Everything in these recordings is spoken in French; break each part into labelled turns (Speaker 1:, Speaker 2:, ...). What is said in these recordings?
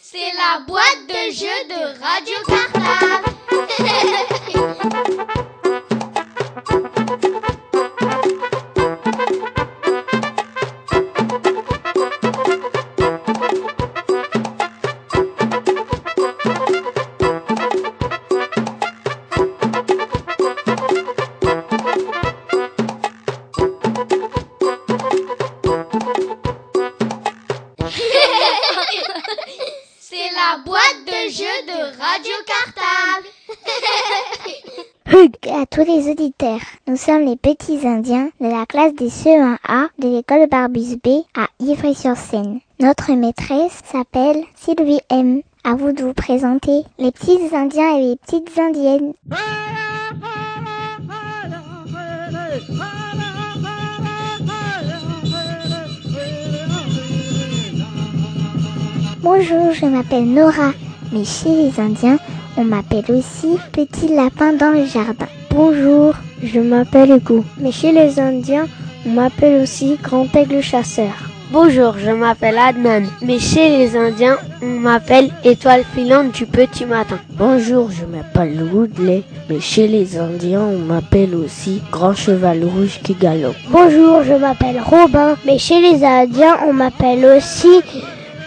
Speaker 1: C'est la boîte de jeu de Radio Cartable.
Speaker 2: tous les auditeurs. Nous sommes les petits Indiens de la classe des CE1A de l'école Barbus B à Ivry-sur-Seine. Notre maîtresse s'appelle Sylvie M. À vous de vous présenter les petits Indiens et les petites Indiennes. Bonjour, je m'appelle Nora, mais chez les Indiens, on m'appelle aussi Petit Lapin dans le jardin.
Speaker 3: Bonjour, je m'appelle Hugo, mais chez les Indiens, on m'appelle aussi Grand Aigle Chasseur.
Speaker 4: Bonjour, je m'appelle Adnan, mais chez les Indiens, on m'appelle Étoile filante du petit matin.
Speaker 5: Bonjour, je m'appelle Woodley, mais chez les Indiens, on m'appelle aussi Grand Cheval Rouge qui galope.
Speaker 3: Bonjour, je m'appelle Robin, mais chez les Indiens, on m'appelle aussi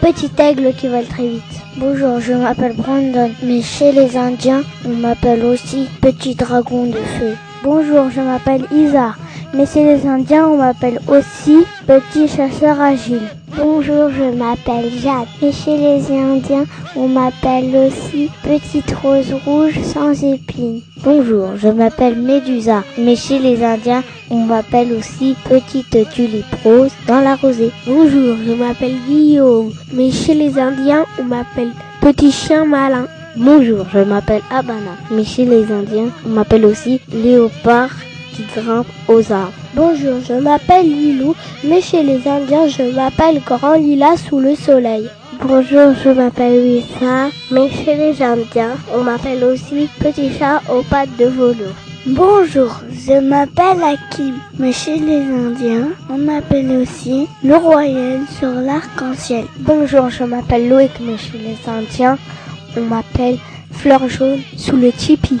Speaker 3: Petit Aigle qui vole très vite.
Speaker 2: Bonjour, je m'appelle Brandon, mais chez les Indiens, on m'appelle aussi Petit Dragon de Feu.
Speaker 3: Bonjour, je m'appelle Isa, mais chez les Indiens, on m'appelle aussi Petit Chasseur Agile.
Speaker 2: Bonjour, je m'appelle Jade, mais chez les Indiens, on m'appelle aussi Petite Rose Rouge sans épines.
Speaker 3: Bonjour, je m'appelle Médusa, mais chez les Indiens, on m'appelle aussi Petite Tulipe Rose dans la rosée.
Speaker 6: Bonjour, je m'appelle Guillaume, mais chez les Indiens, on m'appelle Petit Chien Malin.
Speaker 3: Bonjour, je m'appelle Abana, mais chez les Indiens, on m'appelle aussi Léopard qui grimpe aux arbres.
Speaker 6: Bonjour, je m'appelle Lilou, mais chez les Indiens, je m'appelle Grand Lila sous le soleil.
Speaker 3: Bonjour, je m'appelle Wissa, mais chez les Indiens, on m'appelle aussi Petit chat aux pattes de velours.
Speaker 2: Bonjour, je m'appelle Hakim, mais chez les Indiens, on m'appelle aussi le royal sur l'arc-en-ciel.
Speaker 3: Bonjour, je m'appelle Loïc, mais chez les Indiens, on m'appelle Fleur jaune sous le tipi.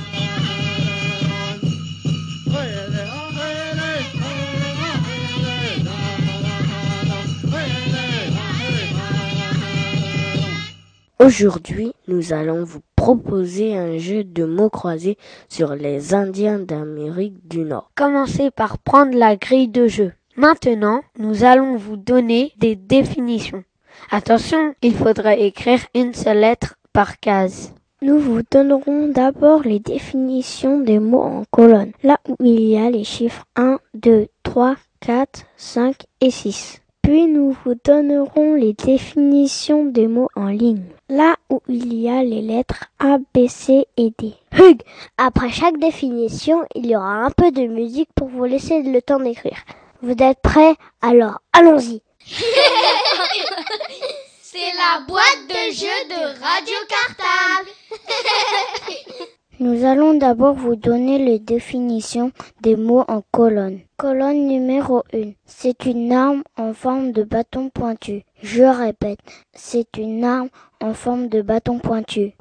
Speaker 5: Aujourd'hui, nous allons vous proposer un jeu de mots croisés sur les Indiens d'Amérique du Nord.
Speaker 4: Commencez par prendre la grille de jeu. Maintenant, nous allons vous donner des définitions. Attention, il faudra écrire une seule lettre par case.
Speaker 3: Nous vous donnerons d'abord les définitions des mots en colonne, là où il y a les chiffres 1, 2, 3, 4, 5 et 6. Puis nous vous donnerons les définitions des mots en ligne, là où il y a les lettres A, B, C et D.
Speaker 6: Hug, après chaque définition, il y aura un peu de musique pour vous laisser le temps d'écrire. Vous êtes prêts? Alors, allons-y.
Speaker 1: C'est la boîte de jeu de Radio Cartable.
Speaker 2: Nous allons d'abord vous donner les définitions des mots en colonne. Colonne numéro 1. C'est une arme en forme de bâton pointu. Je répète, c'est une arme en forme de bâton pointu.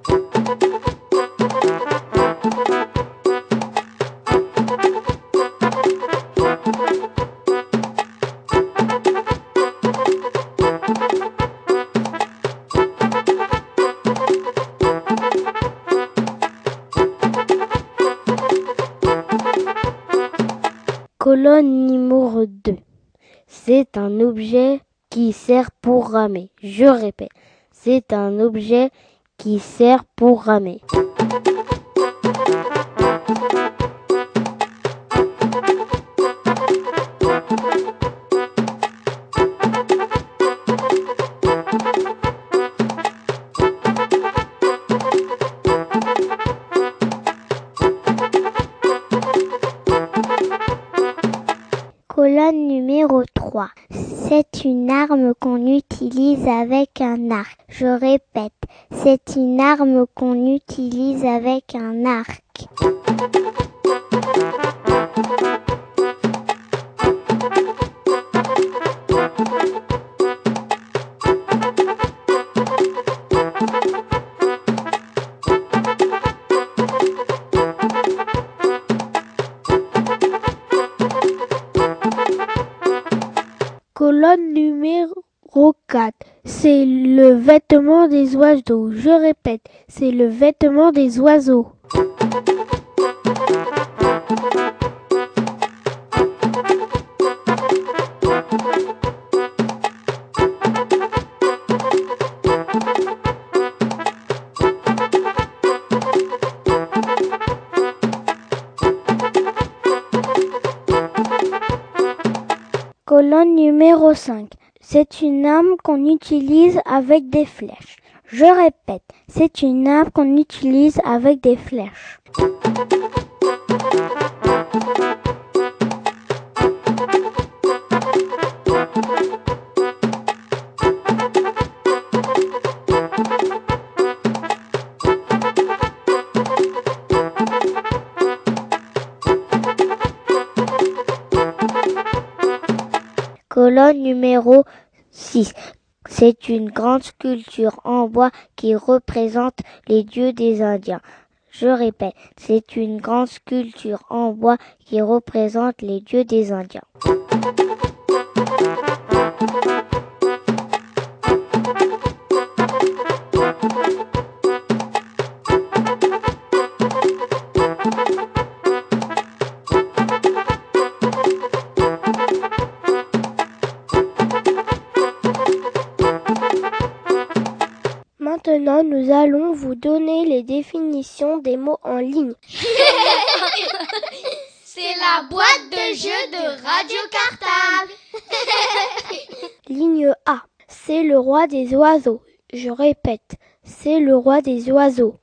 Speaker 3: Colonne numéro 2. C'est un objet qui sert pour ramer. Je répète, c'est un objet qui sert pour ramer. Je répète, c'est une arme qu'on utilise avec un arc. 4. C'est le vêtement des oiseaux. Je répète, c'est le vêtement des oiseaux. Colonne numéro 5. C'est une arme qu'on utilise avec des flèches. Je répète, c'est une arme qu'on utilise avec des flèches. Numéro 6. C'est une grande sculpture en bois qui représente les dieux des Indiens. Je répète, c'est une grande sculpture en bois qui représente les dieux des Indiens. Nous allons vous donner les définitions des mots en ligne.
Speaker 1: C'est la boîte de jeu de Radio Cartable.
Speaker 3: Ligne A. C'est le roi des oiseaux. Je répète, c'est le roi des oiseaux.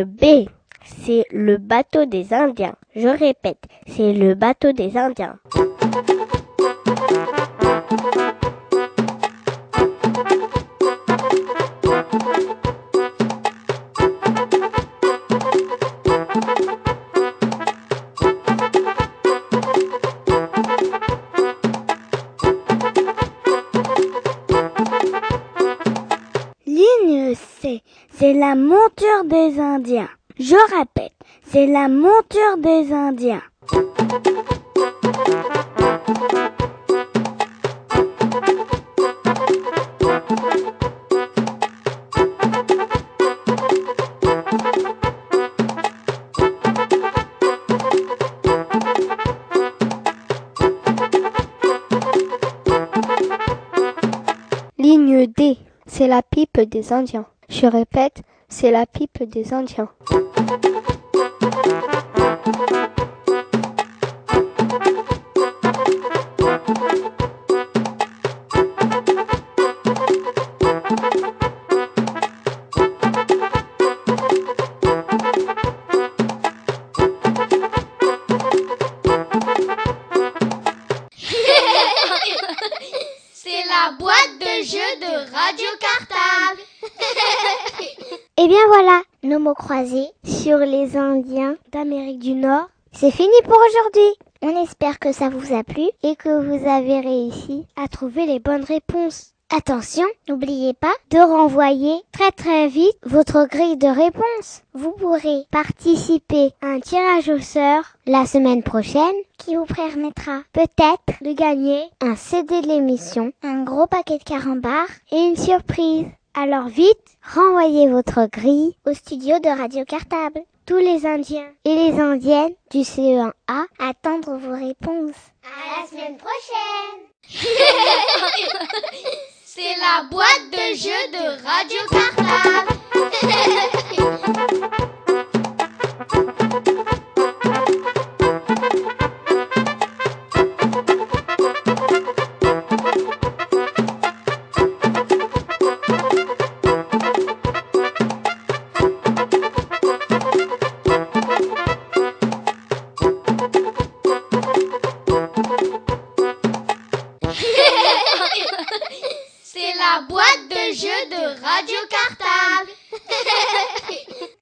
Speaker 3: B. C'est le bateau des Indiens. Je répète, c'est le bateau des Indiens. La monture des Indiens. Je répète, c'est la monture des Indiens. Ligne D. C'est la pipe des Indiens. Je répète, c'est la pipe des Indiens.
Speaker 2: Et bien voilà, nos mots croisés sur les Indiens
Speaker 3: D'Amérique du Nord.
Speaker 2: C'est fini pour aujourd'hui. On espère que ça vous a plu et que vous avez réussi
Speaker 3: à trouver les bonnes réponses.
Speaker 2: Attention, n'oubliez pas de renvoyer très très vite votre grille de réponse. Vous pourrez participer à un tirage au sort la semaine prochaine qui vous permettra peut-être de gagner un CD de l'émission, un gros paquet de carambars et une surprise. Alors vite, renvoyez votre grille au studio de Radio Cartable. Tous les Indiens et les Indiennes du CE1A attendent vos réponses.
Speaker 1: À la semaine prochaine. C'est la boîte de jeu de Radio Cartable.